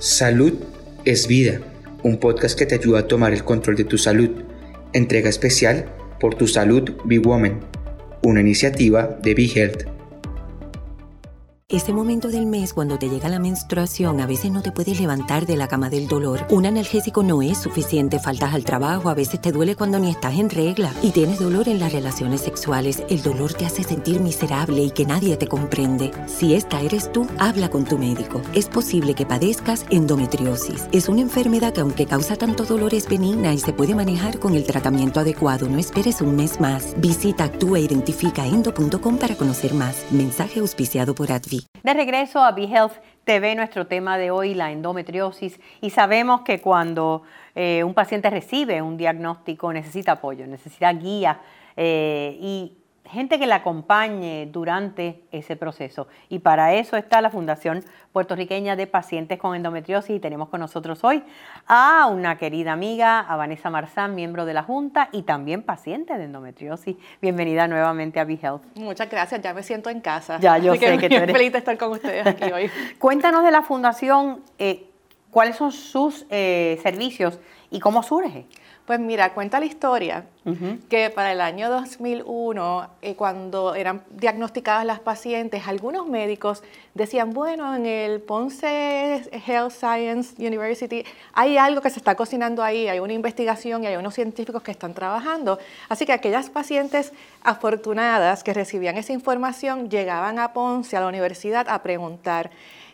Salud es vida, un podcast que te ayuda a tomar el control de tu salud. Entrega especial por tu salud Be Woman, una iniciativa de Be Health. Ese momento del mes cuando te llega la menstruación, a veces no te puedes levantar de la cama del dolor. Un analgésico no es suficiente, faltas al trabajo, a veces te duele cuando ni estás en regla y tienes dolor en las relaciones sexuales. El dolor te hace sentir miserable y que nadie te comprende. Si esta eres tú, habla con tu médico. Es posible que padezcas endometriosis. Es una enfermedad que aunque causa tanto dolor es benigna y se puede manejar con el tratamiento adecuado. No esperes un mes más. Visita actúaidentificaendo.com para conocer más. Mensaje auspiciado por Advi. De regreso a BeHealth TV, nuestro tema de hoy, la endometriosis, y sabemos que cuando eh, un paciente recibe un diagnóstico necesita apoyo, necesita guía eh, y gente que la acompañe durante ese proceso. Y para eso está la Fundación Puertorriqueña de Pacientes con Endometriosis y tenemos con nosotros hoy a una querida amiga, a Vanessa Marzán, miembro de la Junta y también paciente de endometriosis. Bienvenida nuevamente a BeHealth. Muchas gracias, ya me siento en casa. Ya, yo sé que, tú eres... feliz de estar con ustedes aquí hoy. Cuéntanos de la Fundación, eh, cuáles son sus eh, servicios y cómo surge. Pues mira, cuenta la historia que para el año 2001, eh, cuando eran diagnosticadas las pacientes, algunos médicos decían, bueno, en el Ponce Health Science University hay algo que se está cocinando ahí, hay una investigación y hay unos científicos que están trabajando. Así que aquellas pacientes afortunadas que recibían esa información llegaban a Ponce, a la universidad, a preguntar.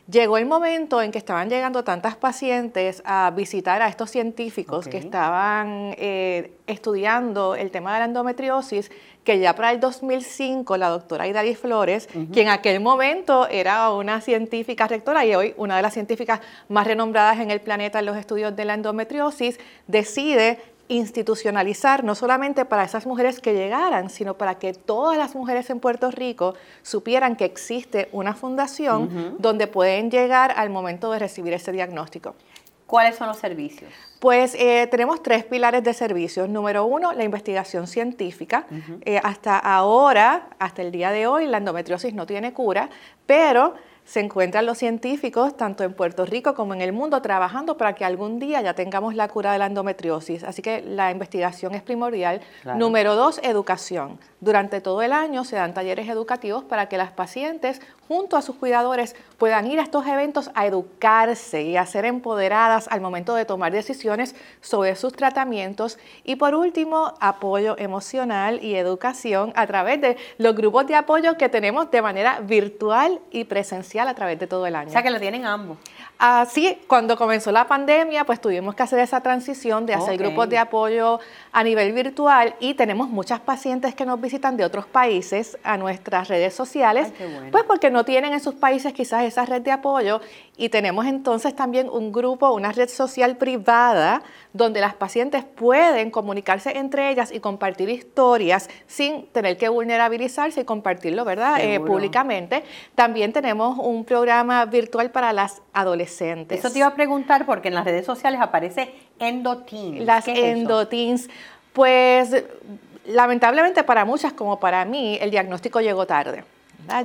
Llegó el momento en que estaban llegando tantas pacientes a visitar a estos científicos que estaban eh, estudiando el tema de la endometriosis, que ya para el 2005 la doctora Idali Flores, quien en aquel momento era una científica rectora y hoy una de las científicas más renombradas en el planeta en los estudios de la endometriosis, decide institucionalizar no solamente para esas mujeres que llegaran, sino para que todas las mujeres en Puerto Rico supieran que existe una fundación donde pueden llegar al momento de recibir ese diagnóstico. ¿Cuáles son los servicios? Pues eh, tenemos tres pilares de servicios. Número uno, la investigación científica. Eh, hasta ahora, hasta el día de hoy, la endometriosis no tiene cura, pero se encuentran los científicos, tanto en Puerto Rico como en el mundo, trabajando para que algún día ya tengamos la cura de la endometriosis. Así que la investigación es primordial. Número dos, educación. Durante todo el año se dan talleres educativos para que las pacientes, junto a sus cuidadores, puedan ir a estos eventos a educarse y a ser empoderadas al momento de tomar decisiones sobre sus tratamientos. Y por último, apoyo emocional y educación a través de los grupos de apoyo que tenemos de manera virtual y presencial a través de todo el año. O sea que lo tienen ambos. Así, cuando comenzó la pandemia, pues tuvimos que hacer esa transición de hacer grupos de apoyo a nivel virtual y tenemos muchas pacientes que nos visitan de otros países a nuestras redes sociales, pues porque no tienen en sus países quizás esa red de apoyo y tenemos entonces también un grupo, una red social privada donde las pacientes pueden comunicarse entre ellas y compartir historias sin tener que vulnerabilizarse y compartirlo, ¿verdad? Eh, públicamente. También tenemos un programa virtual para las adolescentes. Eso te iba a preguntar porque en las redes sociales aparece endoteens. Las endoteens, pues lamentablemente para muchas como para mí el diagnóstico llegó tarde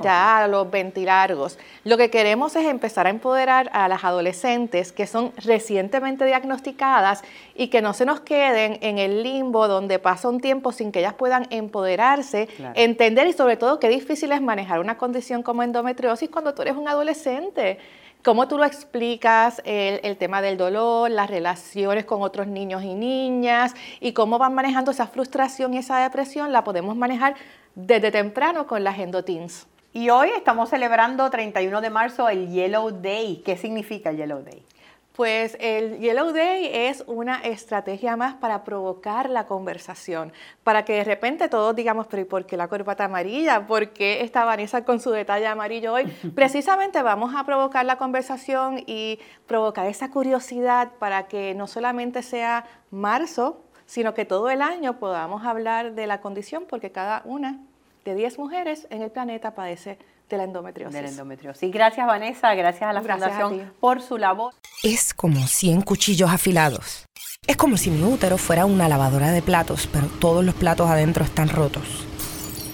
ya a los ventilargos. Lo que queremos es empezar a empoderar a las adolescentes que son recientemente diagnosticadas y que no se nos queden en el limbo donde pasa un tiempo sin que ellas puedan empoderarse, entender y sobre todo qué difícil es manejar una condición como endometriosis cuando tú eres un adolescente. ¿Cómo tú lo explicas el, el, tema del dolor, las relaciones con otros niños y niñas y cómo van manejando esa frustración y esa depresión? La podemos manejar desde temprano con las endoteens. Y hoy estamos celebrando 31 de marzo el Yellow Day. ¿Qué significa Yellow Day? Pues el Yellow Day es una estrategia más para provocar la conversación, para que de repente todos digamos, pero ¿y por qué la corbata amarilla? ¿Por qué está Vanessa con su detalle amarillo hoy? Precisamente vamos a provocar la conversación y provocar esa curiosidad para que no solamente sea marzo, sino que todo el año podamos hablar de la condición, porque cada una de 10 mujeres en el planeta padece de la endometriosis. De la endometriosis. Gracias Vanessa, gracias a la Fundación por su labor. Es como 100 cuchillos afilados. Es como si mi útero fuera una lavadora de platos, pero todos los platos adentro están rotos.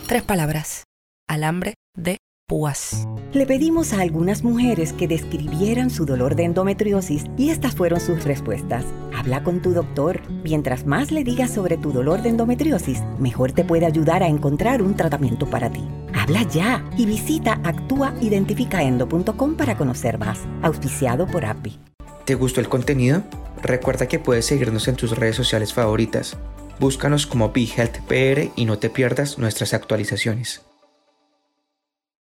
Tres palabras. Alambre de púas. Le pedimos a algunas mujeres que describieran su dolor de endometriosis y estas fueron sus respuestas. Habla con tu doctor. Mientras más le digas sobre tu dolor de endometriosis, mejor te puede ayudar a encontrar un tratamiento para ti. Habla ya y visita actuaidentificaendo.com para conocer más. Auspiciado por API. ¿Te gustó el contenido? Recuerda que puedes seguirnos en tus redes sociales favoritas. Búscanos como BeHealthPR y no te pierdas nuestras actualizaciones.